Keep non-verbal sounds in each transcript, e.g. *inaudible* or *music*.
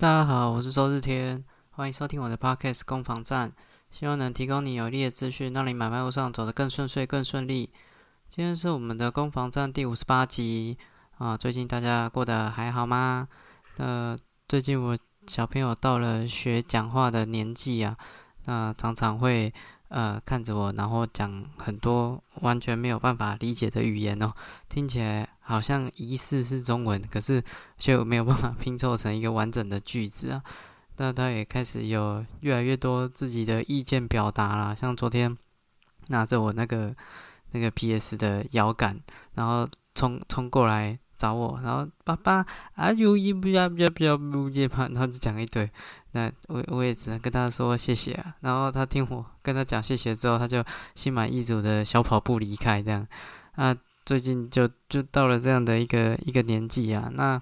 大家好，我是周日天，欢迎收听我的 Podcast 攻防战，希望能提供你有力的资讯，让你买卖路上走得更顺遂、更顺利。今天是我们的攻防战第五十八集啊，最近大家过得还好吗？呃，最近我小朋友到了学讲话的年纪啊，那常常会。呃，看着我，然后讲很多完全没有办法理解的语言哦，听起来好像疑似是中文，可是却没有办法拼凑成一个完整的句子啊。*laughs* 那他也开始有越来越多自己的意见表达啦，像昨天拿着我那个那个 PS 的摇杆，然后冲冲过来找我，然后爸爸啊，有一不要不要不要不要嘛，然后就讲一堆。那我我也只能跟他说谢谢啊，然后他听我跟他讲谢谢之后，他就心满意足的小跑步离开这样。啊，最近就就到了这样的一个一个年纪啊，那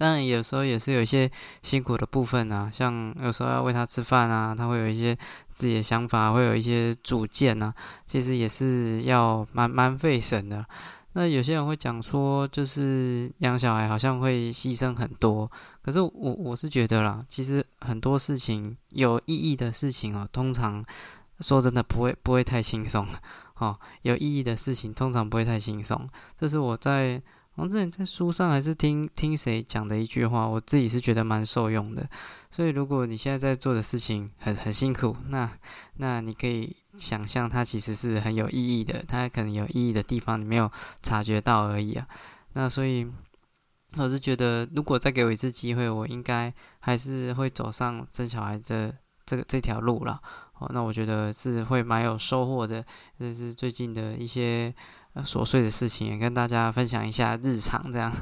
那有时候也是有一些辛苦的部分啊，像有时候要喂他吃饭啊，他会有一些自己的想法，会有一些主见啊，其实也是要蛮蛮费神的。那有些人会讲说，就是养小孩好像会牺牲很多，可是我我是觉得啦，其实很多事情有意义的事情哦，通常说真的不会不会太轻松哦，有意义的事情通常不会太轻松，这是我在。我之前在书上还是听听谁讲的一句话，我自己是觉得蛮受用的。所以如果你现在在做的事情很很辛苦，那那你可以想象它其实是很有意义的，它可能有意义的地方你没有察觉到而已啊。那所以我是觉得，如果再给我一次机会，我应该还是会走上生小孩的这个这条路了。哦，那我觉得是会蛮有收获的。这是最近的一些。琐碎的事情也跟大家分享一下日常，这样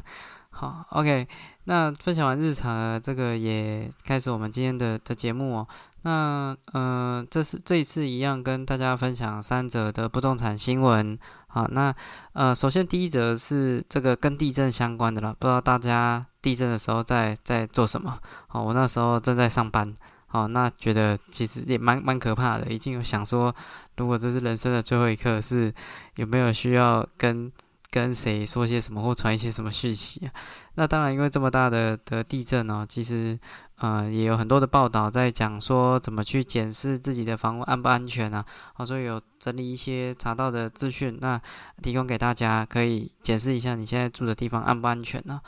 好。OK，那分享完日常，这个也开始我们今天的的节目哦。那嗯，这是这一次一样跟大家分享三则的不动产新闻。好，那呃，首先第一则是这个跟地震相关的了，不知道大家地震的时候在在做什么？好，我那时候正在上班。好，那觉得其实也蛮蛮可怕的，已经有想说，如果这是人生的最后一刻，是有没有需要跟跟谁说些什么或传一些什么讯息啊？那当然，因为这么大的的地震哦，其实呃也有很多的报道在讲说怎么去检视自己的房屋安不安全啊。好，所以有整理一些查到的资讯，那提供给大家可以检视一下你现在住的地方安不安全呢？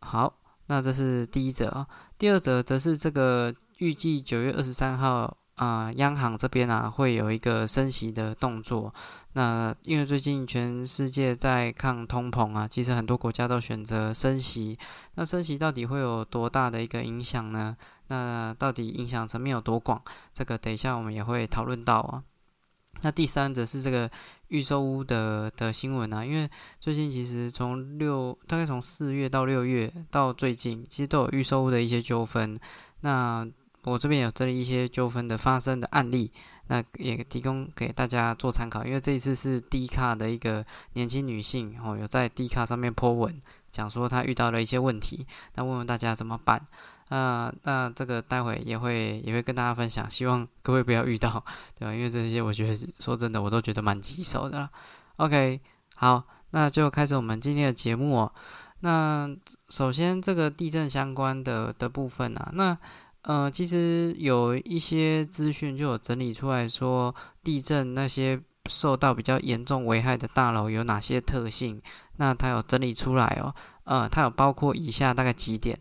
好，那这是第一则，第二则则是这个。预计九月二十三号啊，央行这边啊会有一个升息的动作。那因为最近全世界在抗通膨啊，其实很多国家都选择升息。那升息到底会有多大的一个影响呢？那到底影响层面有多广？这个等一下我们也会讨论到啊。那第三则是这个预售屋的的新闻啊，因为最近其实从六大概从四月到六月到最近，其实都有预售屋的一些纠纷。那我这边有整理一些纠纷的发生的案例，那也提供给大家做参考。因为这一次是 D 卡的一个年轻女性哦，有在 D 卡上面 po 文，讲说她遇到了一些问题，那问问大家怎么办。*laughs* 啊，那这个待会也会也会跟大家分享，希望各位不要遇到，对吧？因为这些我觉得说真的，我都觉得蛮棘手的。OK，好，那就开始我们今天的节目哦。那首先这个地震相关的的部分啊，那。呃，其实有一些资讯就有整理出来说，地震那些受到比较严重危害的大楼有哪些特性？那它有整理出来哦。呃，它有包括以下大概几点。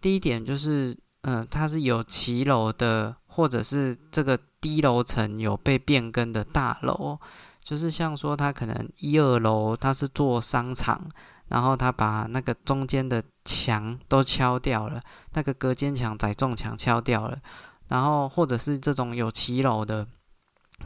第一点就是，嗯，它是有骑楼的，或者是这个低楼层有被变更的大楼，就是像说它可能一二楼它是做商场。然后他把那个中间的墙都敲掉了，那个隔间墙、载重墙敲掉了，然后或者是这种有骑楼的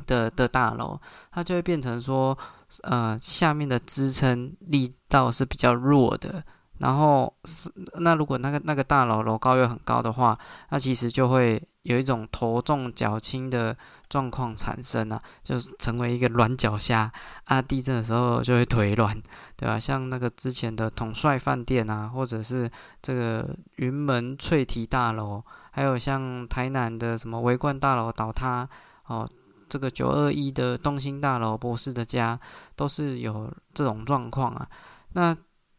的的大楼，它就会变成说，呃，下面的支撑力道是比较弱的。然后是那如果那个那个大楼楼高又很高的话，那其实就会有一种头重脚轻的状况产生啊，就成为一个软脚虾啊，地震的时候就会腿软，对吧？像那个之前的统帅饭店啊，或者是这个云门翠堤大楼，还有像台南的什么维冠大楼倒塌哦，这个九二一的东兴大楼博士的家都是有这种状况啊，那。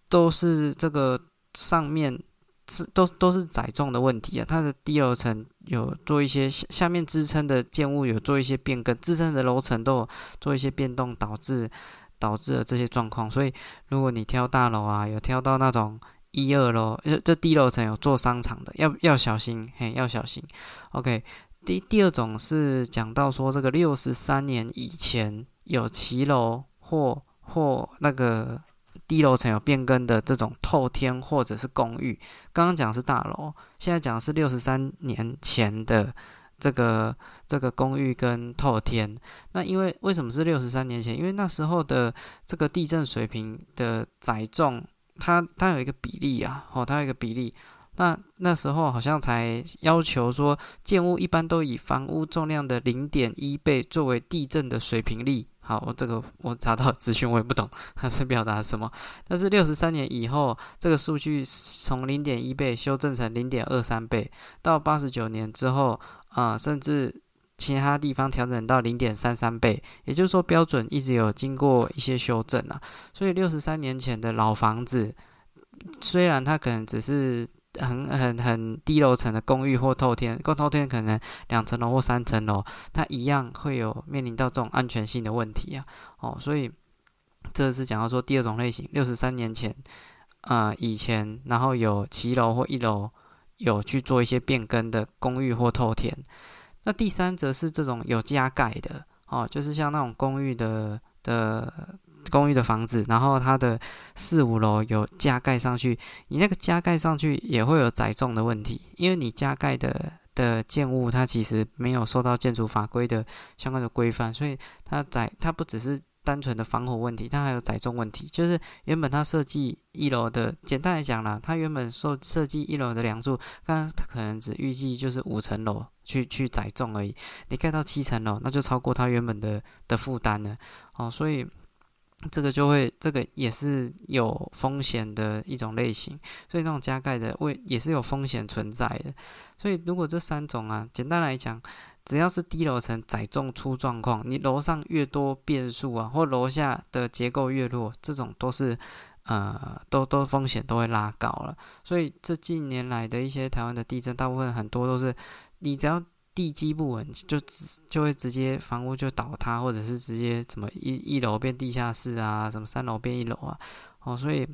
都是这个上面是都都是载重的问题啊。它的低楼层有做一些下下面支撑的建物有做一些变更，支撑的楼层都有做一些变动，导致导致了这些状况。所以如果你挑大楼啊，有挑到那种一二楼，就就低楼层有做商场的，要要小心，嘿，要小心。OK，第第二种是讲到说这个六十三年以前有骑楼或或那个。低楼层有变更的这种透天或者是公寓，刚刚讲是大楼，现在讲是六十三年前的这个这个公寓跟透天。那因为为什么是六十三年前？因为那时候的这个地震水平的载重，它它有一个比例啊，哦，它有一个比例。那那时候好像才要求说，建物一般都以房屋重量的零点一倍作为地震的水平力。好，我这个我查到资讯，我也不懂它是表达什么。但是六十三年以后，这个数据从零点一倍修正成零点二三倍，到八十九年之后，啊，甚至其他地方调整到零点三三倍。也就是说，标准一直有经过一些修正啊。所以六十三年前的老房子，虽然它可能只是。很很很低楼层的公寓或透天，或透天可能两层楼或三层楼，它一样会有面临到这种安全性的问题啊。哦，所以这是讲到说第二种类型，六十三年前啊以前，然后有骑楼或一楼有去做一些变更的公寓或透天。那第三则是这种有加盖的哦，就是像那种公寓的的。公寓的房子，然后它的四五楼有加盖上去，你那个加盖上去也会有载重的问题，因为你加盖的的建物它其实没有受到建筑法规的相关的规范，所以它载它不只是单纯的防火问题，它还有载重问题。就是原本它设计一楼的，简单来讲啦，它原本设设计一楼的梁柱，刚它可能只预计就是五层楼去去载重而已，你盖到七层楼，那就超过它原本的的负担了，哦，所以。这个就会，这个也是有风险的一种类型，所以那种加盖的位也是有风险存在的。所以如果这三种啊，简单来讲，只要是低楼层载重出状况，你楼上越多变数啊，或楼下的结构越弱，这种都是呃，都都风险都会拉高了。所以这近年来的一些台湾的地震，大部分很多都是你只要。地基不稳，就直就会直接房屋就倒塌，或者是直接怎么一一楼变地下室啊，什么三楼变一楼啊，哦，所以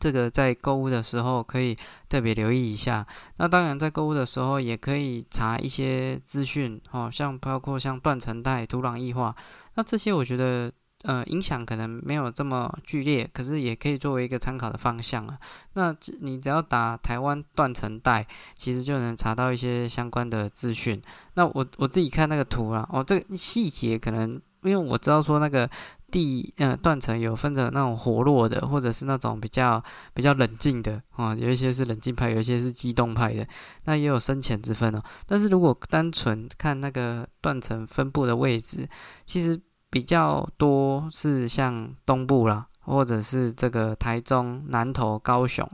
这个在购物的时候可以特别留意一下。那当然，在购物的时候也可以查一些资讯，哦，像包括像断层带、土壤异化，那这些我觉得。呃，影响可能没有这么剧烈，可是也可以作为一个参考的方向啊。那你只要打台湾断层带，其实就能查到一些相关的资讯。那我我自己看那个图啦，哦，这个细节可能因为我知道说那个地呃断层有分着那种活络的，或者是那种比较比较冷静的啊，有一些是冷静派，有一些是激动派的，那也有深浅之分哦。但是如果单纯看那个断层分布的位置，其实。比较多是像东部啦，或者是这个台中、南投、高雄，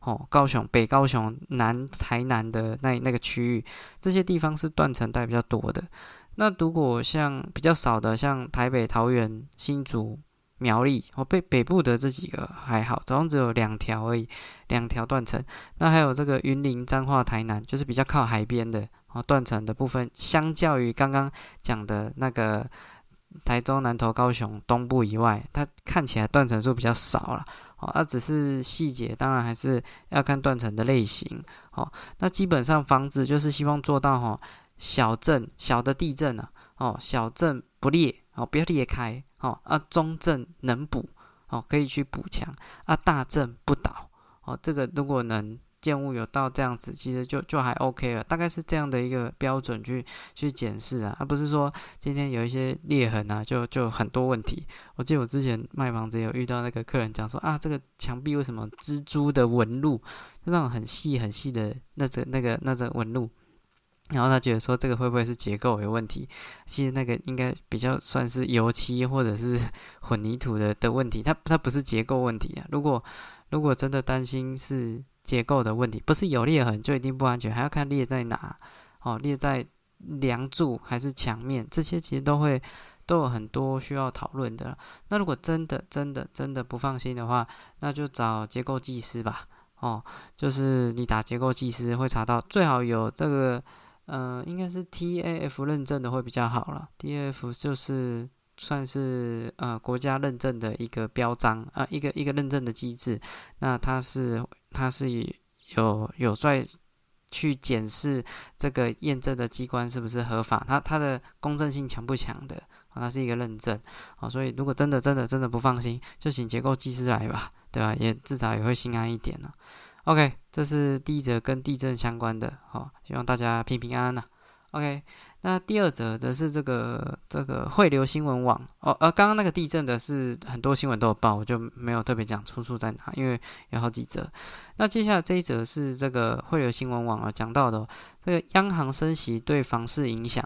哦，高雄、北高雄、南台南的那那个区域，这些地方是断层带比较多的。那如果像比较少的，像台北、桃园、新竹、苗栗，哦，北北部的这几个还好，总共只有两条而已，两条断层。那还有这个云林、彰化、台南，就是比较靠海边的哦，断层的部分，相较于刚刚讲的那个。台中、南投、高雄东部以外，它看起来断层数比较少了，哦，那只是细节，当然还是要看断层的类型，哦，那基本上房子就是希望做到哈，小震小的地震啊，哦，小震不裂，哦，不要裂开，哦，啊，中震能补，哦，可以去补强，啊，大震不倒，哦，这个如果能。建物有到这样子，其实就就还 OK 了，大概是这样的一个标准去去检视啊，而不是说今天有一些裂痕啊，就就很多问题。我记得我之前卖房子有遇到那个客人讲说啊，这个墙壁为什么蜘蛛的纹路，就那种很细很细的那种那个那种纹路，然后他觉得说这个会不会是结构有问题？其实那个应该比较算是油漆或者是 *laughs* 混凝土的的问题，它它不是结构问题啊。如果如果真的担心是。结构的问题不是有裂痕就一定不安全，还要看裂在哪哦，裂在梁柱还是墙面，这些其实都会都有很多需要讨论的。那如果真的真的真的不放心的话，那就找结构技师吧。哦，就是你打结构技师会查到，最好有这个，呃，应该是 TAF 认证的会比较好了。TAF 就是算是呃国家认证的一个标章啊，一个一个认证的机制。那它是它是有有在去检视这个验证的机关是不是合法，它它的公正性强不强的啊？它是一个认证啊，所以如果真的真的真的不放心，就请结构技师来吧。对吧？也至少也会心安一点呢。OK，这是第一则跟地震相关的，好，希望大家平平安安呐。OK，那第二则则是这个这个汇流新闻网哦，呃，刚刚那个地震的是很多新闻都有报，我就没有特别讲出处在哪，因为有好几则。那接下来这一则是这个汇流新闻网啊讲到的，这个央行升息对房市影响，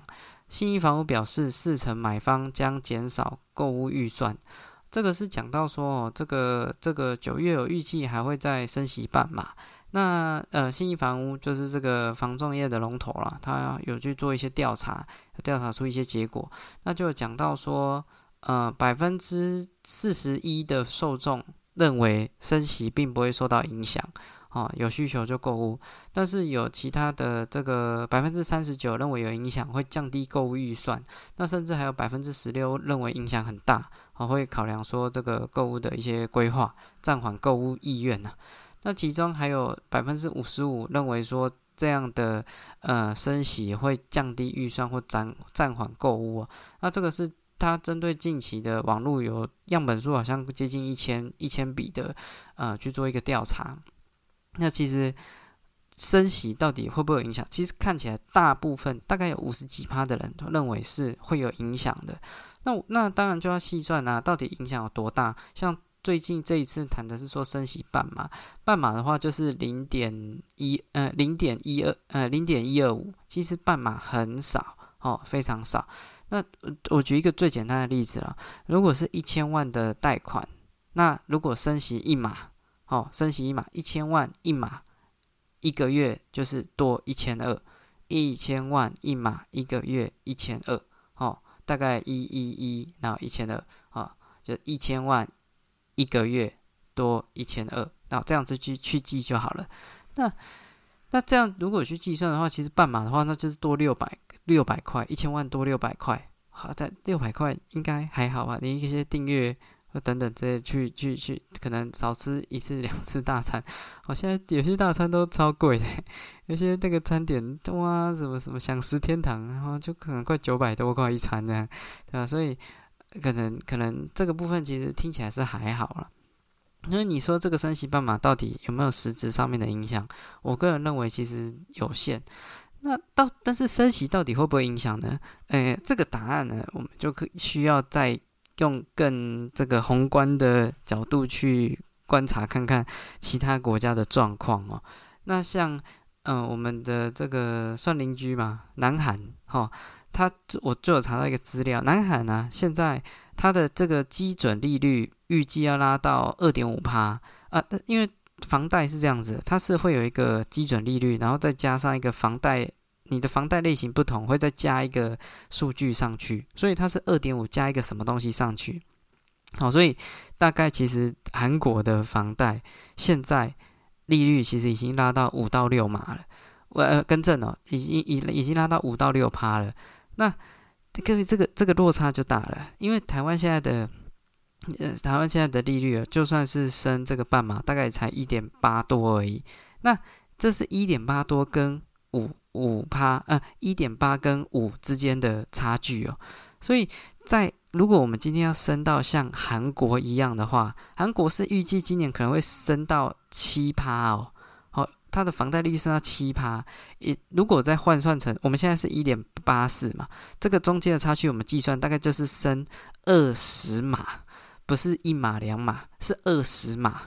信义房屋表示四成买方将减少购物预算。这个是讲到说哦，这个这个九月有预计还会再升息半嘛？那呃，新义房屋就是这个房仲业的龙头了，他有去做一些调查，调查出一些结果，那就讲到说，呃，百分之四十一的受众认为升息并不会受到影响。哦，有需求就购物，但是有其他的这个百分之三十九认为有影响，会降低购物预算。那甚至还有百分之十六认为影响很大，哦，会考量说这个购物的一些规划，暂缓购物意愿呢。那其中还有百分之五十五认为说这样的呃升息会降低预算或暂暂缓购物。那这个是它针对近期的网络有样本数好像接近一千一千笔的呃去做一个调查。那其实升息到底会不会有影响？其实看起来大部分大概有五十几趴的人都认为是会有影响的。那那当然就要细算啊，到底影响有多大？像最近这一次谈的是说升息半码，半码的话就是零点一呃零点一二呃零点一二五，其实半码很少哦，非常少。那我举一个最简单的例子了，如果是一千万的贷款，那如果升息一码。哦，升息一码一千万一码，一个月就是多一千二，一千万一码一个月一千二，哦，大概一一一，然后一千二，哦，就一千万一个月多一千二，然后这样子去去记就好了。那那这样如果去计算的话，其实半码的话，那就是多六百六百块，一千万多六百块，好在六百块应该还好吧？你一些订阅。等等，这些去去去，可能少吃一次两次大餐。好，现在有些大餐都超贵的，有些那个餐点哇，什么什么享食天堂，然后就可能快九百多块一餐这样，对吧？所以可能可能这个部分其实听起来是还好了。那你说这个升息办法到底有没有实质上面的影响？我个人认为其实有限。那到但是升息到底会不会影响呢？诶，这个答案呢，我们就可需要再。用更这个宏观的角度去观察，看看其他国家的状况哦。那像，嗯，我们的这个算邻居嘛，南韩，哈，他我就有查到一个资料，南韩呢，现在它的这个基准利率预计要拉到二点五趴啊，因为房贷是这样子，它是会有一个基准利率，然后再加上一个房贷。你的房贷类型不同，会再加一个数据上去，所以它是二点五加一个什么东西上去。好，所以大概其实韩国的房贷现在利率其实已经拉到五到六码了。我呃更正哦，已经已已经拉到五到六趴了。那各位这个这个落差就大了，因为台湾现在的呃台湾现在的利率啊就算是升这个半码，大概才一点八多而已。那这是一点八多跟五。五趴，呃，一点八跟五之间的差距哦，所以在如果我们今天要升到像韩国一样的话，韩国是预计今年可能会升到七趴哦，它的房贷利率升到七趴，一如果再换算成我们现在是一点八四嘛，这个中间的差距我们计算大概就是升二十码，不是一码两码，是二十码。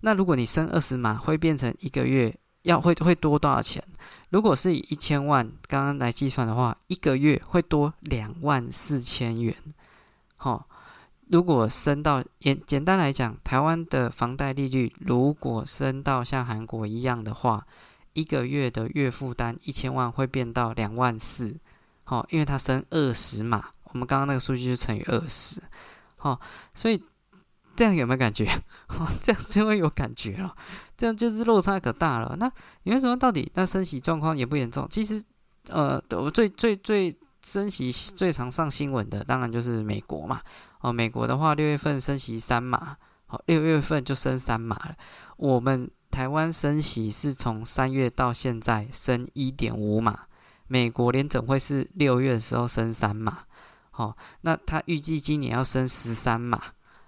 那如果你升二十码，会变成一个月。要会会多多少钱？如果是以一千万刚刚来计算的话，一个月会多两万四千元。好，如果升到简简单来讲，台湾的房贷利率如果升到像韩国一样的话，一个月的月负担一千万会变到两万四。好，因为它升二十嘛，我们刚刚那个数据就乘以二十。好，所以这样有没有感觉？*laughs* 这样就会有感觉了，这样就是落差可大了。那你为什么到底那升息状况也不严重？其实，呃，我最最最升息最常上新闻的，当然就是美国嘛。哦，美国的话，六月份升息三码，好，六月份就升三码了。我们台湾升息是从三月到现在升一点五码，美国联准会是六月的时候升三码，好，那他预计今年要升十三码。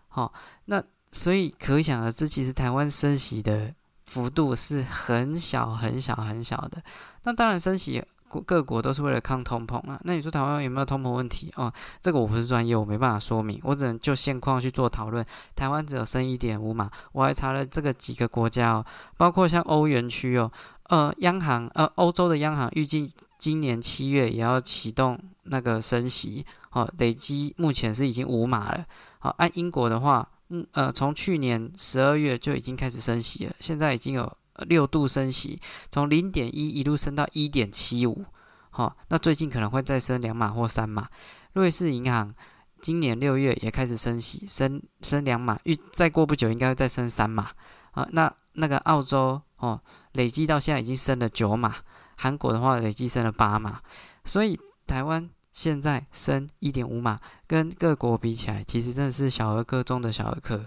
好，那所以可想而知，其实台湾升息的幅度是很小、很小、很小的。那当然，升息各国都是为了抗通膨啊。那你说台湾有没有通膨问题？哦，这个我不是专业，我没办法说明，我只能就现况去做讨论。台湾只有升一点五嘛，我还查了这个几个国家哦，包括像欧元区哦，呃，央行呃，欧洲的央行预计今年七月也要启动那个升息，哦，累积目前是已经五码了。好，按英国的话，嗯呃，从去年十二月就已经开始升息了，现在已经有六度升息，从零点一一路升到一点七五。好，那最近可能会再升两码或三码。瑞士银行今年六月也开始升息，升升两码，预再过不久应该会再升三码。啊，那那个澳洲哦，累计到现在已经升了九码，韩国的话累计升了八码，所以台湾。现在升一点五码，跟各国比起来，其实真的是小儿科中的小儿科。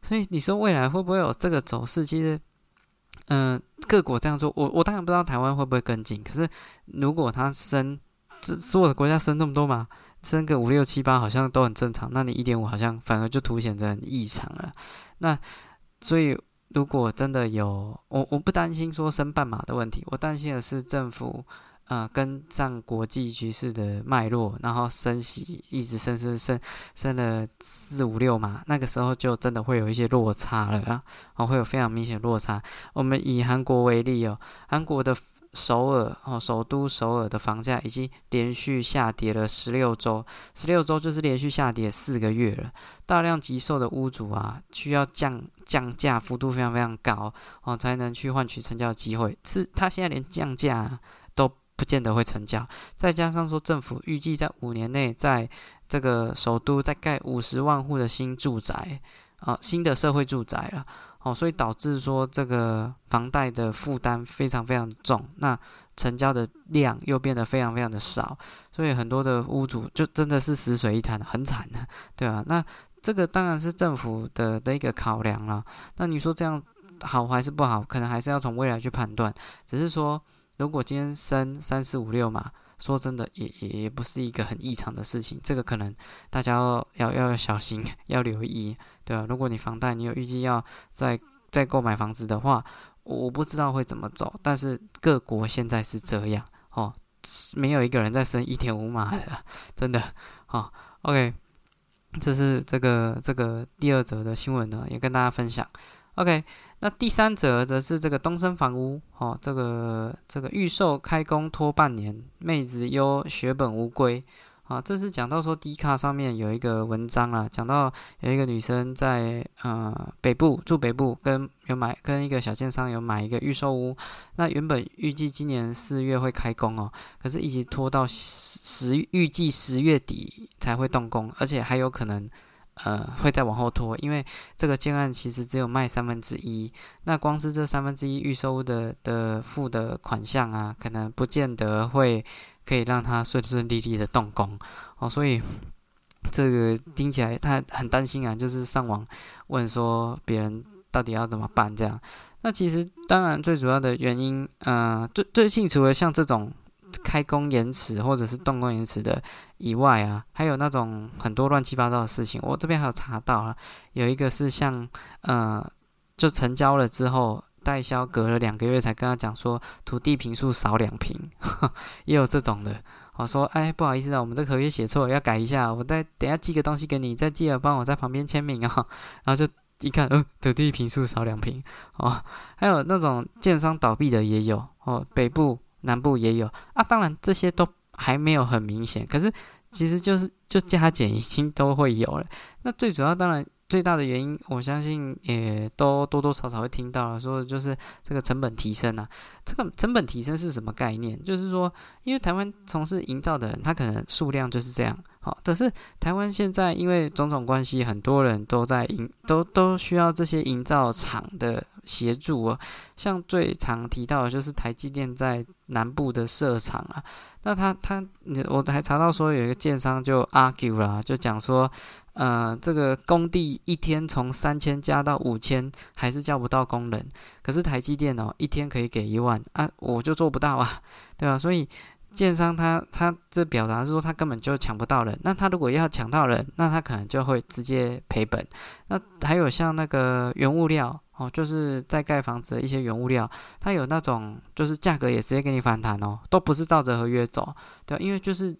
所以你说未来会不会有这个走势？其实，嗯，各国这样做，我我当然不知道台湾会不会跟进。可是如果它升，这所有的国家升这么多嘛，升个五六七八好像都很正常。那你一点五好像反而就凸显着很异常了。那所以如果真的有，我我不担心说升半码的问题，我担心的是政府。啊，跟上国际局势的脉络，然后升息，一直升升升升了四五六嘛，那个时候就真的会有一些落差了啊，哦，会有非常明显落差。我们以韩国为例哦，韩国的首尔哦，首都首尔的房价已经连续下跌了十六周，十六周就是连续下跌四个月了。大量急售的屋主啊，需要降降价幅度非常非常高哦，才能去换取成交机会。是，他现在连降价。不见得会成交，再加上说政府预计在五年内在这个首都再盖五十万户的新住宅啊，新的社会住宅了，哦，所以导致说这个房贷的负担非常非常重，那成交的量又变得非常非常的少，所以很多的屋主就真的是死水一潭，很惨的，*laughs* 对啊，那这个当然是政府的的一个考量了，那你说这样好还是不好？可能还是要从未来去判断，只是说。如果今天升三四五六嘛，说真的，也也也不是一个很异常的事情。这个可能大家要要要小心，*laughs* 要留意，对吧？如果你房贷你有预计要再再购买房子的话，我不知道会怎么走。但是各国现在是这样哦，没有一个人在升一点五码 *laughs* 的，真的哦。OK，这是这个这个第二则的新闻呢，也跟大家分享。OK。那第三则则是这个东升房屋，哦，这个这个预售开工拖半年，妹子又血本无归，啊，这是讲到说 D 卡上面有一个文章啊，讲到有一个女生在呃北部住北部，跟有买跟一个小建商有买一个预售屋，那原本预计今年四月会开工哦，可是一直拖到十预计十月底才会动工，而且还有可能。呃，会再往后拖，因为这个建案其实只有卖三分之一，那光是这三分之一预收的的付的款项啊，可能不见得会可以让他顺顺利利的动工。哦，所以这个听起来他很担心啊，就是上网问说别人到底要怎么办这样，那其实当然最主要的原因，呃，最最清楚的像这种。开工延迟或者是动工延迟的以外啊，还有那种很多乱七八糟的事情。我这边还有查到啊，有一个是像呃，就成交了之后，代销隔了两个月才跟他讲说土地平数少两平，*laughs* 也有这种的。我说哎，不好意思啊，我们这合约写错，要改一下。我再等下寄个东西给你，再记得帮我在旁边签名啊。*laughs* 然后就一看，呃，土地平数少两平哦。还有那种建商倒闭的也有哦，北部。南部也有啊，当然这些都还没有很明显，可是其实就是就加减已经都会有了。那最主要当然最大的原因，我相信也都多多少少会听到了，说就是这个成本提升啊。这个成本提升是什么概念？就是说，因为台湾从事营造的人，他可能数量就是这样，好，可是台湾现在因为种种关系，很多人都在营，都都需要这些营造厂的协助啊。像最常提到的就是台积电在南部的设厂啊。那他他，我还查到说有一个建商就 argue 了，就讲说，呃，这个工地一天从三千加到五千，还是叫不到工人。可是台积电哦，一天可以给一万啊，我就做不到啊，对吧？所以建商他他这表达是说他根本就抢不到人。那他如果要抢到人，那他可能就会直接赔本。那还有像那个原物料。哦，就是在盖房子的一些原物料，它有那种就是价格也直接给你反弹哦，都不是照着合约走，对，因为就是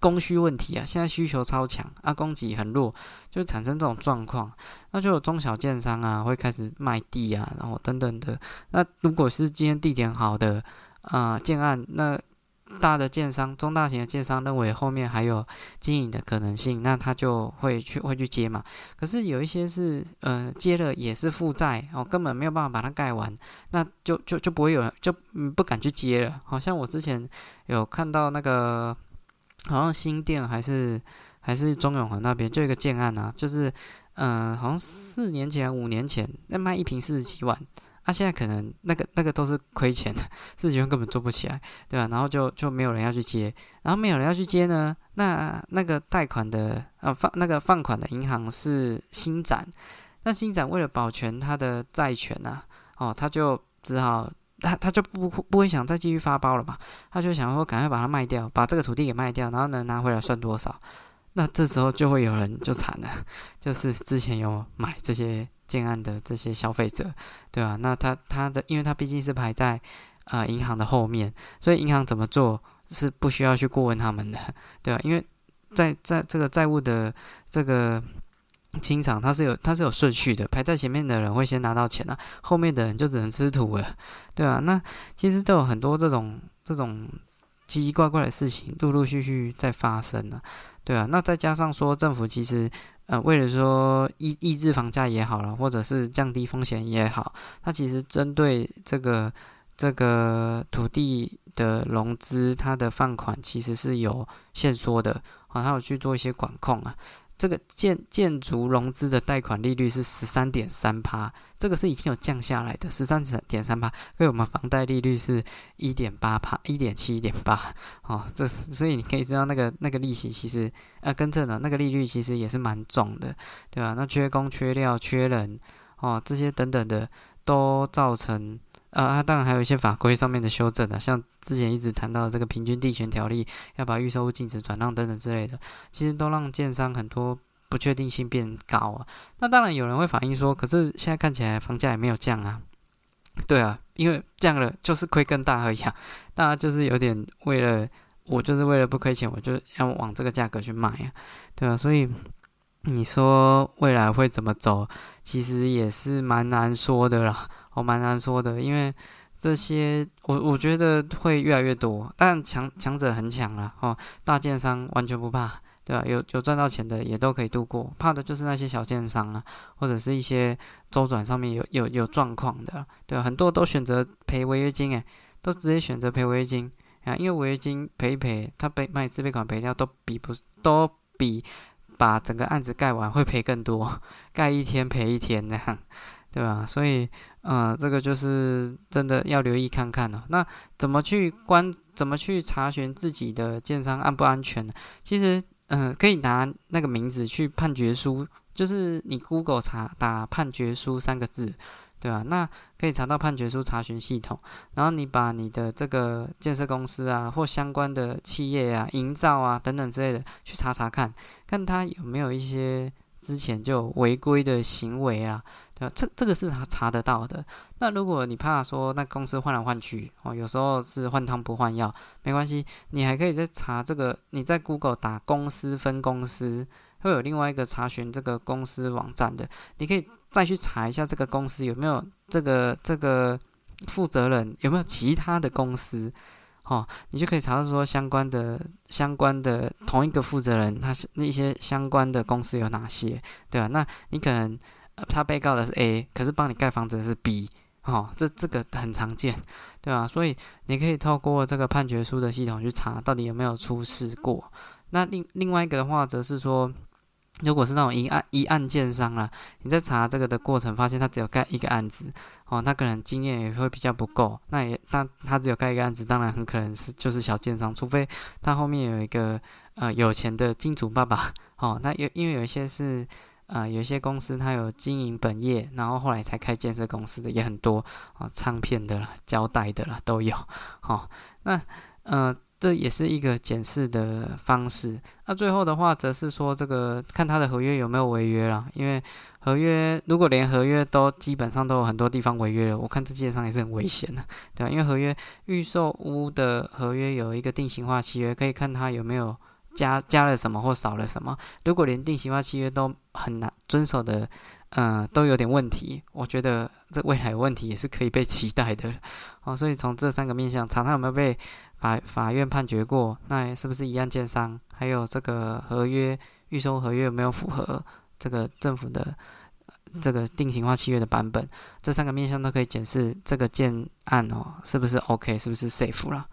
供需问题啊，现在需求超强啊，供给很弱，就产生这种状况，那就有中小建商啊会开始卖地啊，然后等等的。那如果是今天地点好的啊建案，那大的建商、中大型的建商认为后面还有经营的可能性，那他就会去会去接嘛。可是有一些是呃接了也是负债哦，根本没有办法把它盖完，那就就就不会有人就嗯不敢去接了。好像我之前有看到那个好像新店还是还是中永和那边就一个建案啊，就是嗯好像四年前五年前那卖一瓶四十几万。他现在可能那个那个都是亏钱的，*laughs* 四十万根本做不起来，对吧？然后就就没有人要去接，然后没有人要去接呢，那那个贷款的呃放那个放款的银行是新展，那新展为了保全他的债权呐，哦，他就只好他他就不不会想再继续发包了嘛，他就想说赶快把它卖掉，把这个土地给卖掉，然后能拿回来算多少？那这时候就会有人就惨了，就是之前有买这些。建案的这些消费者，对吧？那他他的，因为他毕竟是排在啊银行的后面，所以银行怎么做是不需要去过问他们的，对吧？因为在在这个债务的这个清偿，它是有它是有顺序的，排在前面的人会先拿到钱啊，后面的人就只能吃土了，对吧？那其实都有很多这种这种奇奇怪怪的事情，陆陆续续在发生呢，对啊，那再加上说政府其实。呃，为了说抑抑制房价也好了，或者是降低风险也好，它其实针对这个这个土地的融资，它的放款其实是有限缩的，啊，它有去做一些管控啊。这个建建筑融资的贷款利率是十三点三趴，这个是已经有降下来的，十三点三趴。因为我们房贷利率是一点八趴，一点七、一点八，哦，这是所以你可以知道那个那个利息其实呃，跟着呢，那个利率其实也是蛮重的，对吧？那缺工、缺料、缺人，哦，这些等等的都造成。啊，当然还有一些法规上面的修正啊，像之前一直谈到这个平均地权条例，要把预售物禁止转让等等之类的，其实都让建商很多不确定性变高啊。那当然有人会反映说，可是现在看起来房价也没有降啊。对啊，因为降了就是亏更大而已啊。大家就是有点为了我就是为了不亏钱，我就要往这个价格去卖啊，对啊，所以你说未来会怎么走，其实也是蛮难说的啦。我蛮难说的，因为这些我我觉得会越来越多，但强强者很强了哦，大建商完全不怕，对吧？有有赚到钱的也都可以度过，怕的就是那些小建商啊，或者是一些周转上面有有有状况的，对吧？很多都选择赔违约金，诶，都直接选择赔违约金啊，因为违约金赔一赔，他被卖自备款赔掉都比不都比把整个案子盖完会赔更多，*laughs* 盖一天赔一天那样。对吧？所以，呃，这个就是真的要留意看看了。那怎么去关？怎么去查询自己的建商安不安全呢？其实，嗯，可以拿那个名字去判决书，就是你 Google 查打判决书三个字，对吧？那可以查到判决书查询系统。然后你把你的这个建设公司啊，或相关的企业啊、营造啊等等之类的去查查看，看他有没有一些之前就违规的行为啊。对吧？这这个是查查得到的。那如果你怕说那公司换来换去哦，有时候是换汤不换药，没关系，你还可以再查这个。你在 Google 打公司分公司，会有另外一个查询这个公司网站的。你可以再去查一下这个公司有没有这个这个负责人有没有其他的公司哦，你就可以查到说相关的相关的同一个负责人，他是那些相关的公司有哪些，对吧？那你可能他被告的是 A，可是帮你盖房子的是 B，哦，这这个很常见，对吧？所以你可以透过这个判决书的系统去查，到底有没有出事过。那另另外一个的话，则是说。如果是那种一案一案件商啦，你在查这个的过程，发现他只有盖一个案子，哦，他可能经验也会比较不够，那也他他只有盖一个案子，当然很可能是就是小建商，除非他后面有一个呃有钱的金主爸爸，哦，那有因为有一些是呃有些公司它有经营本业，然后后来才开建设公司的也很多，啊，唱片的、啦、胶带的啦都有，哦，那呃。这也是一个检视的方式。那最后的话，则是说这个看他的合约有没有违约了。因为合约如果连合约都基本上都有很多地方违约了，我看这界上也是很危险的，对吧？因为合约预售屋的合约有一个定型化契约，可以看他有没有加加了什么或少了什么。如果连定型化契约都很难遵守的，嗯，都有点问题，我觉得这未来有问题也是可以被期待的。*laughs* 哦，所以从这三个面向查他有没有被。法法院判决过，那是不是一样建商？还有这个合约预收合约有没有符合这个政府的这个定型化契约的版本？这三个面向都可以检视这个建案哦，是不是 OK？是不是 safe 了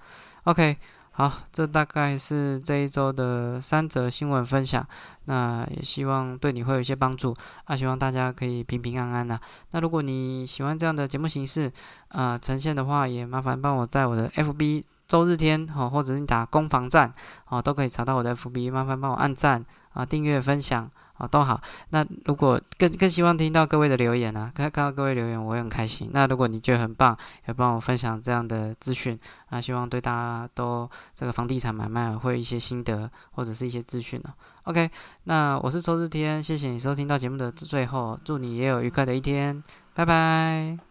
？OK，好，这大概是这一周的三则新闻分享。那也希望对你会有一些帮助啊，希望大家可以平平安安呐。那如果你喜欢这样的节目形式啊呈现的话，也麻烦帮我在我的 FB。周日天哦，或者是你打攻防战哦，都可以查到我的 FB，麻烦帮我按赞啊、订阅、分享好，都好。那如果更更希望听到各位的留言啊，看看到各位留言，我也很开心。那如果你觉得很棒，也帮我分享这样的资讯啊，希望对大家都这个房地产买卖会一些心得或者是一些资讯呢。OK，那我是周日天，谢谢你收听到节目的最后，祝你也有愉快的一天，拜拜。